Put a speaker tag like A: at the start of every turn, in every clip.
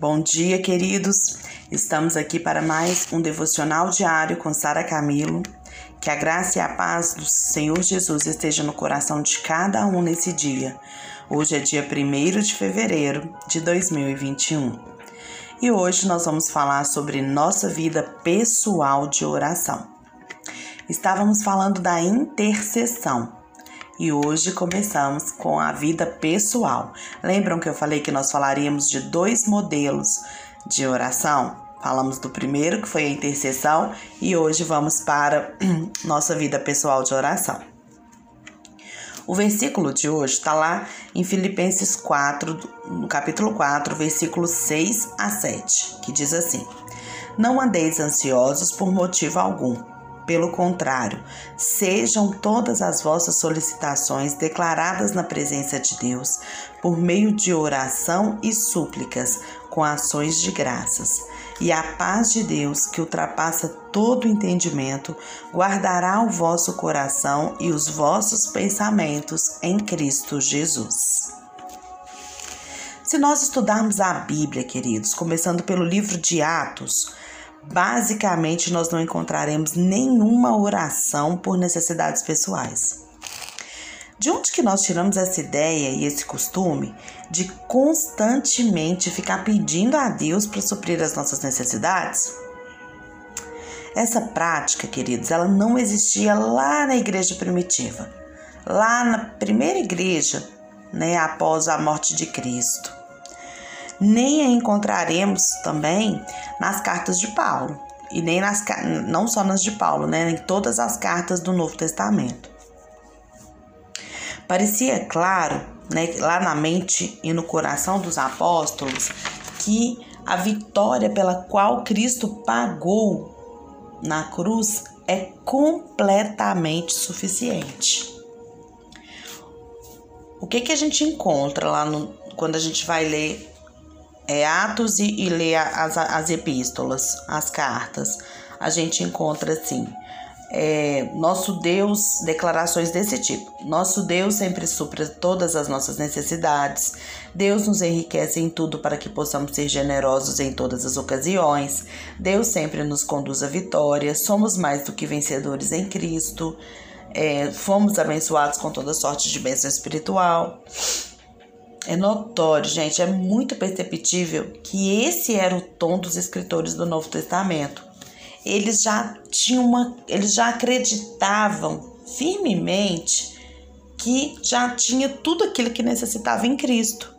A: Bom dia, queridos. Estamos aqui para mais um devocional diário com Sara Camilo. Que a graça e a paz do Senhor Jesus esteja no coração de cada um nesse dia. Hoje é dia 1 de fevereiro de 2021. E hoje nós vamos falar sobre nossa vida pessoal de oração. Estávamos falando da intercessão e hoje começamos com a vida pessoal. Lembram que eu falei que nós falaríamos de dois modelos de oração? Falamos do primeiro, que foi a intercessão, e hoje vamos para nossa vida pessoal de oração. O versículo de hoje está lá em Filipenses 4, no capítulo 4, versículos 6 a 7, que diz assim: Não andeis ansiosos por motivo algum pelo contrário, sejam todas as vossas solicitações declaradas na presença de Deus, por meio de oração e súplicas, com ações de graças. E a paz de Deus, que ultrapassa todo entendimento, guardará o vosso coração e os vossos pensamentos em Cristo Jesus. Se nós estudarmos a Bíblia, queridos, começando pelo livro de Atos, basicamente nós não encontraremos nenhuma oração por necessidades pessoais. De onde que nós tiramos essa ideia e esse costume de constantemente ficar pedindo a Deus para suprir as nossas necessidades? Essa prática, queridos, ela não existia lá na igreja primitiva. Lá na primeira igreja, né, após a morte de Cristo nem a encontraremos também nas cartas de Paulo, e nem nas não só nas de Paulo, né, em todas as cartas do Novo Testamento. Parecia claro, né, lá na mente e no coração dos apóstolos, que a vitória pela qual Cristo pagou na cruz é completamente suficiente. O que que a gente encontra lá no, quando a gente vai ler é, Atos e, e lê as, as epístolas, as cartas, a gente encontra assim. É, nosso Deus, declarações desse tipo. Nosso Deus sempre supra todas as nossas necessidades. Deus nos enriquece em tudo para que possamos ser generosos em todas as ocasiões. Deus sempre nos conduz à vitória. Somos mais do que vencedores em Cristo. É, fomos abençoados com toda sorte de bênção espiritual. É notório, gente, é muito perceptível que esse era o tom dos escritores do Novo Testamento. Eles já tinham uma, eles já acreditavam firmemente que já tinha tudo aquilo que necessitava em Cristo.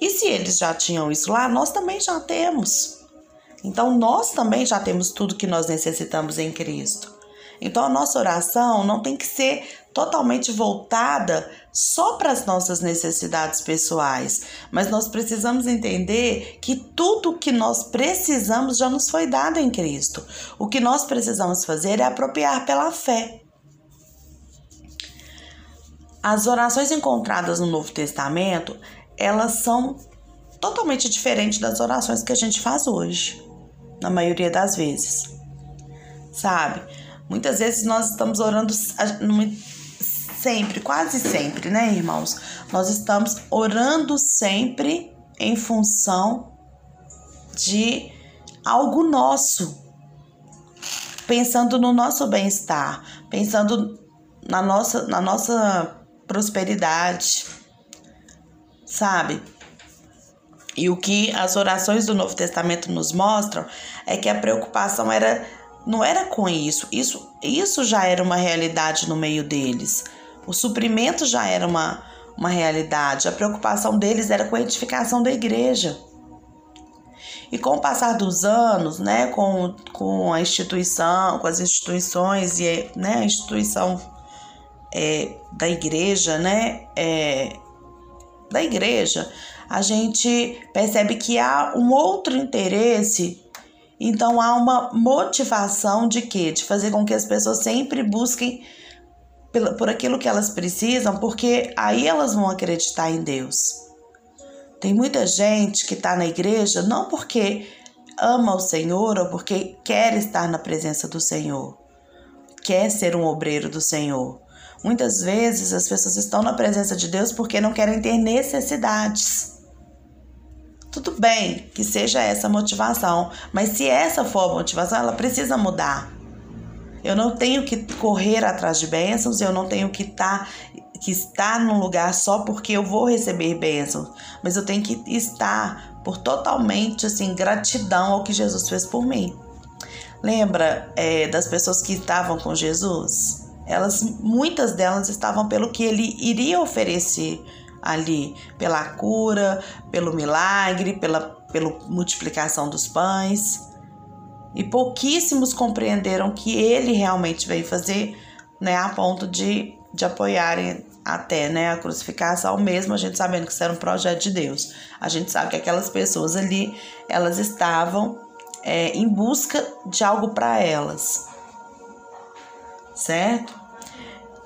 A: E se eles já tinham isso lá, nós também já temos. Então nós também já temos tudo que nós necessitamos em Cristo. Então a nossa oração não tem que ser totalmente voltada só para as nossas necessidades pessoais, mas nós precisamos entender que tudo que nós precisamos já nos foi dado em Cristo. O que nós precisamos fazer é apropriar pela fé. As orações encontradas no Novo Testamento, elas são totalmente diferentes das orações que a gente faz hoje, na maioria das vezes. Sabe? Muitas vezes nós estamos orando sempre, quase sempre, né, irmãos? Nós estamos orando sempre em função de algo nosso, pensando no nosso bem-estar, pensando na nossa, na nossa prosperidade, sabe? E o que as orações do Novo Testamento nos mostram é que a preocupação era não era com isso. Isso, isso já era uma realidade no meio deles. O suprimento já era uma, uma realidade. A preocupação deles era com a edificação da igreja. E com o passar dos anos, né, com, com a instituição, com as instituições e né, a instituição é, da igreja, né, é, da igreja, a gente percebe que há um outro interesse então há uma motivação de quê? De fazer com que as pessoas sempre busquem por aquilo que elas precisam, porque aí elas vão acreditar em Deus. Tem muita gente que está na igreja não porque ama o Senhor ou porque quer estar na presença do Senhor, quer ser um obreiro do Senhor. Muitas vezes as pessoas estão na presença de Deus porque não querem ter necessidades Tudo bem que seja essa motivação, mas se essa for a motivação, ela precisa mudar. Eu não tenho que correr atrás de bênçãos, eu não tenho que estar tá, que estar num lugar só porque eu vou receber bênçãos, mas eu tenho que estar por totalmente assim gratidão ao que Jesus fez por mim. Lembra é, das pessoas que estavam com Jesus? Elas, muitas delas estavam pelo que ele iria oferecer ali, pela cura, pelo milagre, pela, pela multiplicação dos pães. E pouquíssimos compreenderam que ele realmente veio fazer, né, a ponto de, de apoiarem até né, a crucificação, mesmo a gente sabendo que isso era um projeto de Deus. A gente sabe que aquelas pessoas ali, elas estavam é, em busca de algo para elas, certo?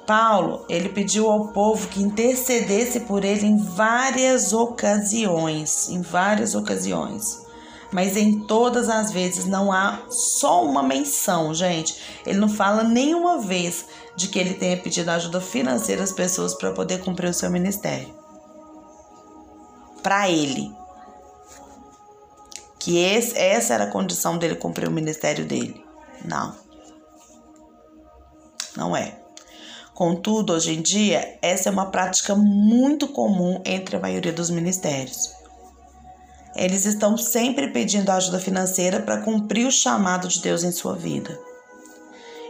A: Paulo, ele pediu ao povo que intercedesse por ele em várias ocasiões, em várias ocasiões mas em todas as vezes não há só uma menção, gente. Ele não fala nenhuma vez de que ele tenha pedido ajuda financeira às pessoas para poder cumprir o seu ministério. Para ele. Que esse, essa era a condição dele cumprir o ministério dele. Não. Não é. Contudo, hoje em dia, essa é uma prática muito comum entre a maioria dos ministérios. Eles estão sempre pedindo ajuda financeira para cumprir o chamado de Deus em sua vida.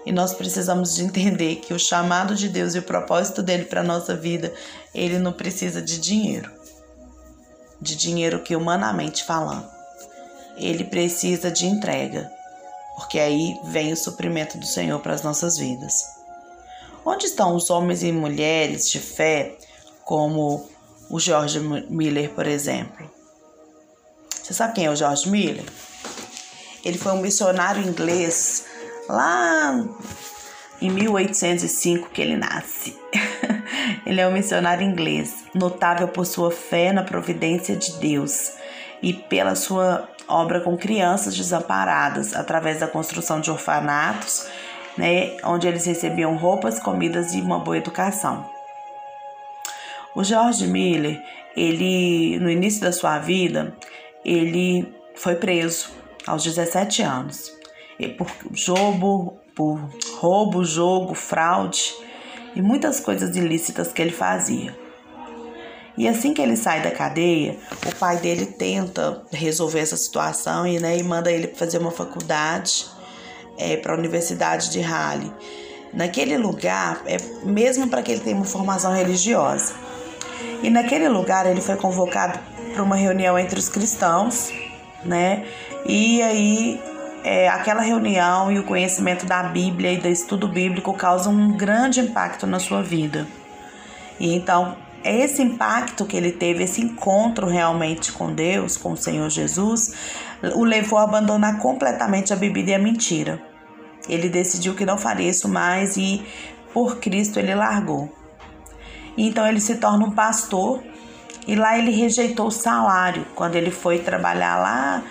A: E nós precisamos de entender que o chamado de Deus e o propósito dele para nossa vida, ele não precisa de dinheiro. De dinheiro que humanamente falando. Ele precisa de entrega, porque aí vem o suprimento do Senhor para as nossas vidas. Onde estão os homens e mulheres de fé, como o George Miller, por exemplo? Você sabe quem é o George Miller? Ele foi um missionário inglês lá em 1805 que ele nasce. ele é um missionário inglês, notável por sua fé na providência de Deus e pela sua obra com crianças desamparadas, através da construção de orfanatos, né, onde eles recebiam roupas, comidas e uma boa educação. O George Miller, ele no início da sua vida, ele foi preso aos 17 anos por jogo, por roubo, jogo, fraude e muitas coisas ilícitas que ele fazia. E assim que ele sai da cadeia, o pai dele tenta resolver essa situação e, né, e manda ele fazer uma faculdade é, para a Universidade de Halle. Naquele lugar, é mesmo para que ele tenha uma formação religiosa. E naquele lugar ele foi convocado para uma reunião entre os cristãos, né? E aí é, aquela reunião e o conhecimento da Bíblia e do estudo bíblico causam um grande impacto na sua vida. E então esse impacto que ele teve, esse encontro realmente com Deus, com o Senhor Jesus, o levou a abandonar completamente a bebida e a mentira. Ele decidiu que não faria isso mais e por Cristo ele largou. Então ele se torna um pastor e lá ele rejeitou o salário quando ele foi trabalhar lá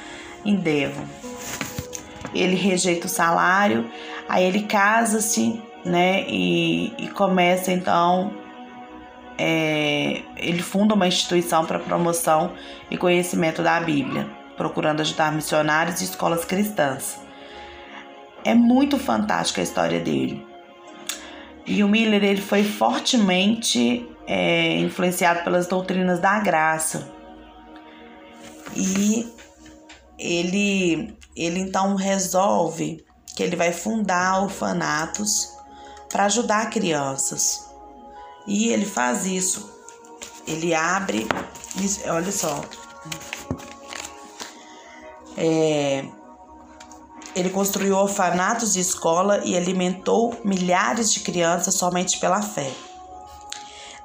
A: em Devon. Ele rejeita o salário, aí ele casa-se, né? E, e começa então. É, ele funda uma instituição para promoção e conhecimento da Bíblia, procurando ajudar missionários e escolas cristãs. É muito fantástica a história dele. E o Miller ele foi fortemente é, influenciado pelas doutrinas da graça. E ele, ele então resolve que ele vai fundar orfanatos para ajudar crianças. E ele faz isso. Ele abre, olha só. É, ele construiu orfanatos de escola e alimentou milhares de crianças somente pela fé.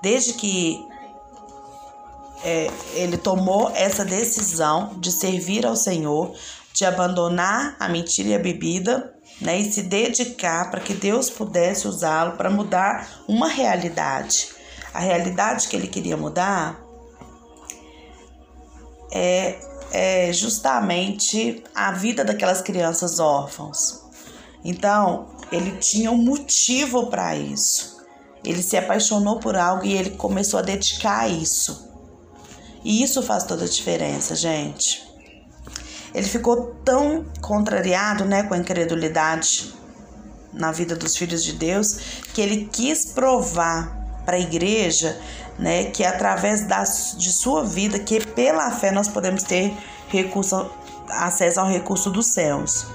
A: Desde que é, ele tomou essa decisão de servir ao Senhor, de abandonar a mentira e a bebida, né, e se dedicar para que Deus pudesse usá-lo para mudar uma realidade. A realidade que ele queria mudar é, é justamente a vida daquelas crianças órfãos. Então, ele tinha um motivo para isso. Ele se apaixonou por algo e ele começou a dedicar a isso. E isso faz toda a diferença, gente. Ele ficou tão contrariado, né, com a incredulidade na vida dos filhos de Deus, que ele quis provar para a igreja, né, que através da, de sua vida, que pela fé nós podemos ter recurso, acesso ao recurso dos céus.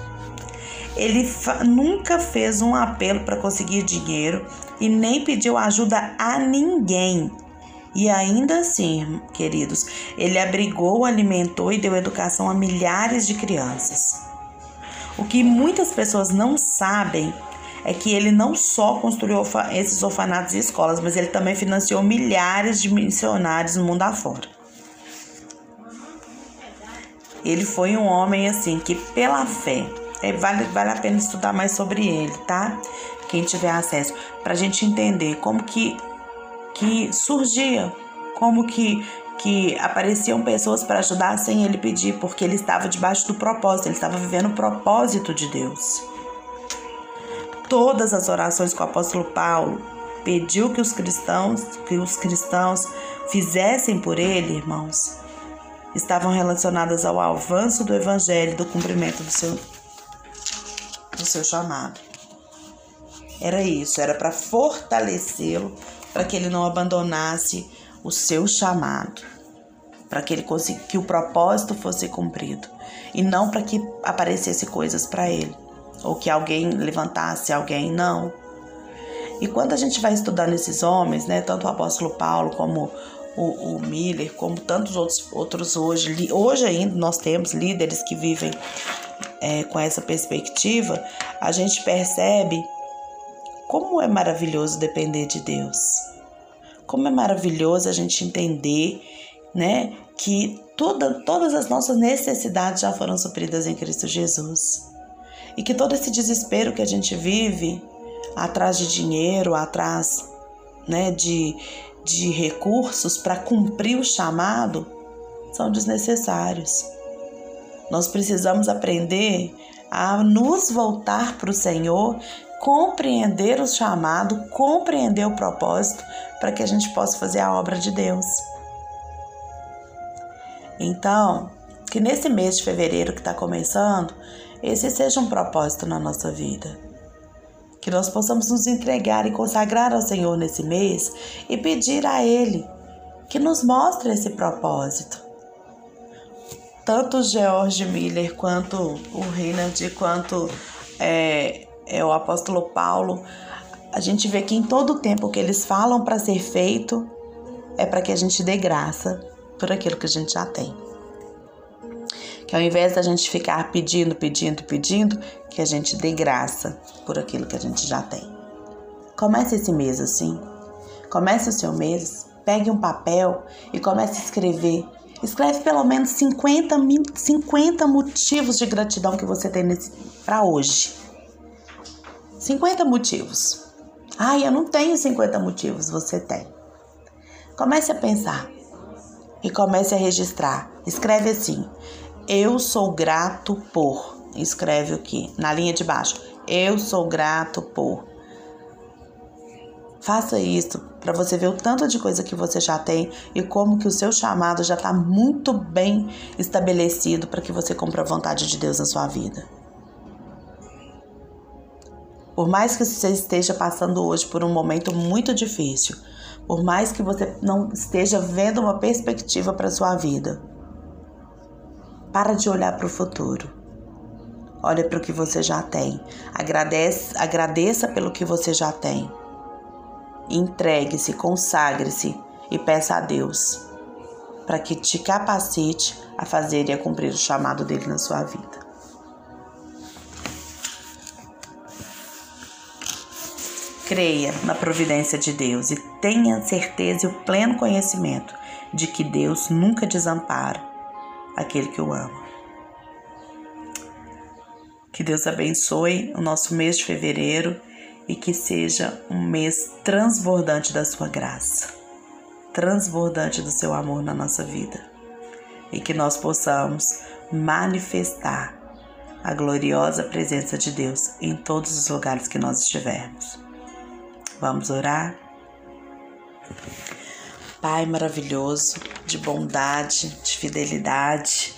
A: Ele nunca fez um apelo para conseguir dinheiro e nem pediu ajuda a ninguém. E ainda assim, queridos, ele abrigou, alimentou e deu educação a milhares de crianças. O que muitas pessoas não sabem é que ele não só construiu esses orfanatos e escolas, mas ele também financiou milhares de missionários no mundo afora. Ele foi um homem assim que pela fé, é, vale, vale a pena estudar mais sobre ele, tá? Quem tiver acesso, para a gente entender como que, que surgia, como que, que apareciam pessoas para ajudar sem ele pedir, porque ele estava debaixo do propósito, ele estava vivendo o propósito de Deus. Todas as orações que o apóstolo Paulo pediu que os cristãos, que os cristãos fizessem por ele, irmãos, estavam relacionadas ao avanço do evangelho, do cumprimento do seu do seu chamado. Era isso, era para fortalecê-lo, para que ele não abandonasse o seu chamado, para que ele que o propósito fosse cumprido e não para que aparecesse coisas para ele ou que alguém levantasse alguém, não. E quando a gente vai estudando esses homens, né, tanto o apóstolo Paulo como o, o Miller, como tantos outros, outros hoje, hoje ainda nós temos líderes que vivem é, com essa perspectiva, a gente percebe como é maravilhoso depender de Deus. Como é maravilhoso a gente entender, né, que toda, todas as nossas necessidades já foram supridas em Cristo Jesus. E que todo esse desespero que a gente vive atrás de dinheiro, atrás, né, de, de recursos para cumprir o chamado são desnecessários. Nós precisamos aprender a nos voltar para o Senhor, compreender o chamado, compreender o propósito, para que a gente possa fazer a obra de Deus. Então, que nesse mês de fevereiro que está começando, esse seja um propósito na nossa vida. Que nós possamos nos entregar e consagrar ao Senhor nesse mês e pedir a Ele que nos mostre esse propósito tanto George Miller quanto o Reinhard, quanto é, é, o apóstolo Paulo, a gente vê que em todo o tempo que eles falam para ser feito é para que a gente dê graça por aquilo que a gente já tem. Que ao invés da gente ficar pedindo, pedindo, pedindo, que a gente dê graça por aquilo que a gente já tem. Comece esse mês assim. Comece o seu mês, pegue um papel e comece a escrever Escreve pelo menos 50, 50 motivos de gratidão que você tem para hoje. 50 motivos. Ai, eu não tenho 50 motivos, você tem. Comece a pensar e comece a registrar. Escreve assim: Eu sou grato por. Escreve aqui na linha de baixo. Eu sou grato por. Faça isso para você ver o tanto de coisa que você já tem e como que o seu chamado já está muito bem estabelecido para que você cumpra a vontade de Deus na sua vida. Por mais que você esteja passando hoje por um momento muito difícil, por mais que você não esteja vendo uma perspectiva para sua vida, para de olhar para o futuro. Olha para o que você já tem. Agradece, agradeça pelo que você já tem entregue-se, consagre-se e peça a Deus para que te capacite a fazer e a cumprir o chamado dele na sua vida. Creia na providência de Deus e tenha certeza e o pleno conhecimento de que Deus nunca desampara aquele que o ama. Que Deus abençoe o nosso mês de fevereiro e que seja um mês transbordante da sua graça, transbordante do seu amor na nossa vida e que nós possamos manifestar a gloriosa presença de Deus em todos os lugares que nós estivermos. Vamos orar? Pai maravilhoso, de bondade, de fidelidade,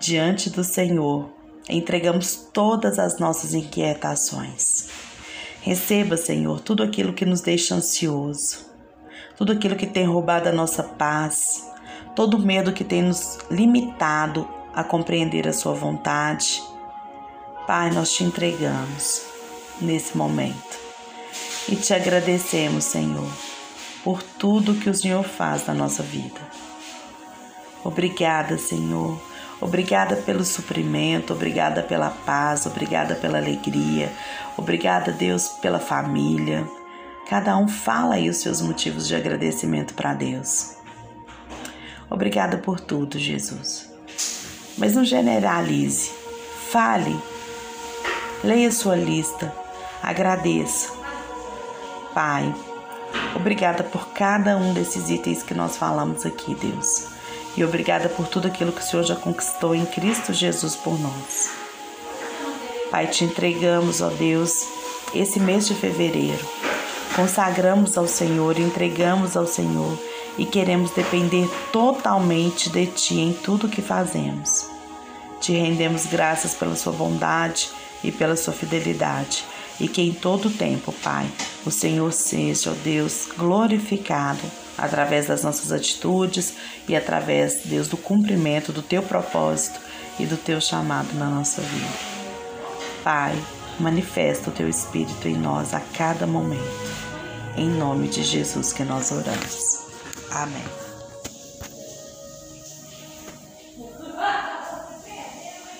A: diante do Senhor, entregamos todas as nossas inquietações. Receba, Senhor, tudo aquilo que nos deixa ansioso, tudo aquilo que tem roubado a nossa paz, todo medo que tem nos limitado a compreender a Sua vontade. Pai, nós te entregamos nesse momento e te agradecemos, Senhor por tudo que o Senhor faz na nossa vida. Obrigada, Senhor. Obrigada pelo suprimento, obrigada pela paz, obrigada pela alegria, obrigada, Deus, pela família. Cada um fala aí os seus motivos de agradecimento para Deus. Obrigada por tudo, Jesus. Mas não generalize. Fale. Leia sua lista. Agradeça. Pai, Obrigada por cada um desses itens que nós falamos aqui, Deus. E obrigada por tudo aquilo que o Senhor já conquistou em Cristo Jesus por nós. Pai, te entregamos, ó Deus, esse mês de fevereiro. Consagramos ao Senhor, entregamos ao Senhor e queremos depender totalmente de Ti em tudo que fazemos. Te rendemos graças pela Sua bondade e pela Sua fidelidade e que em todo tempo, Pai, o Senhor seja, ó Deus, glorificado através das nossas atitudes e através, Deus, do cumprimento do teu propósito e do teu chamado na nossa vida. Pai, manifesta o teu Espírito em nós a cada momento. Em nome de Jesus que nós oramos. Amém.